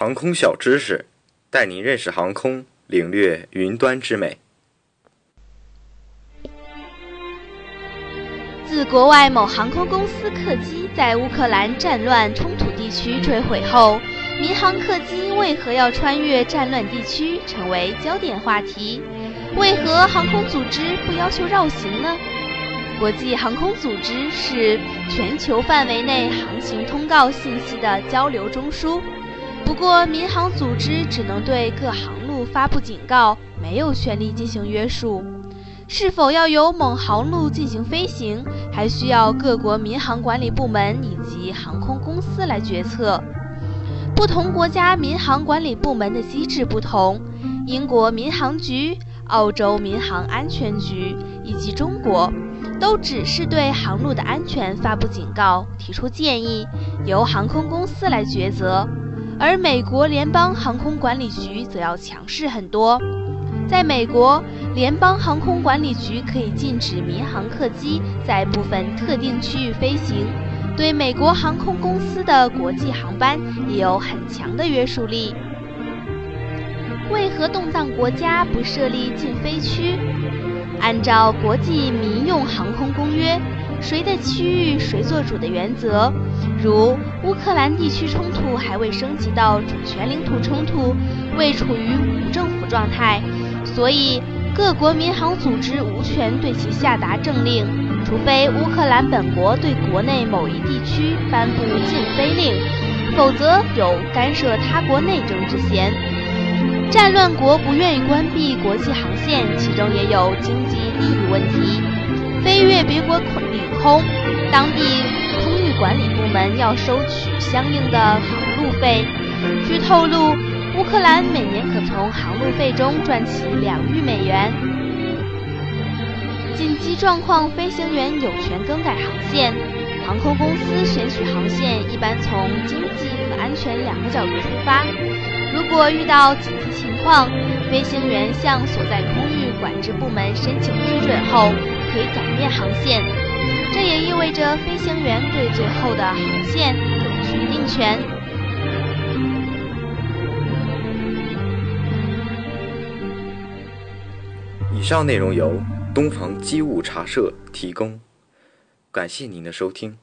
航空小知识，带您认识航空，领略云端之美。自国外某航空公司客机在乌克兰战乱冲突地区坠毁后，民航客机为何要穿越战乱地区，成为焦点话题。为何航空组织不要求绕行呢？国际航空组织是全球范围内航行通告信息的交流中枢，不过民航组织只能对各航路发布警告，没有权利进行约束。是否要由某航路进行飞行，还需要各国民航管理部门以及航空公司来决策。不同国家民航管理部门的机制不同，英国民航局、澳洲民航安全局以及中国。都只是对航路的安全发布警告、提出建议，由航空公司来抉择；而美国联邦航空管理局则要强势很多。在美国，联邦航空管理局可以禁止民航客机在部分特定区域飞行，对美国航空公司的国际航班也有很强的约束力。为何动荡国家不设立禁飞区？按照国际民用航空公约，谁的区域谁做主的原则，如乌克兰地区冲突还未升级到主权领土冲突，未处于无政府状态，所以各国民航组织无权对其下达政令，除非乌克兰本国对国内某一地区颁布禁飞令，否则有干涉他国内政之嫌。战乱国不愿意关闭国际航线，其中也有经济利益问题。飞越别国领空，当地空域管理部门要收取相应的航路费。据透露，乌克兰每年可从航路费中赚取两亿美元。紧急状况，飞行员有权更改航线。航空公司选取航线一般从经济和安全两个角度出发。如果遇到紧急情况，飞行员向所在空域管制部门申请批准后，为改变航线。这也意味着飞行员对最后的航线有决定权。以上内容由东方机务茶社提供，感谢您的收听。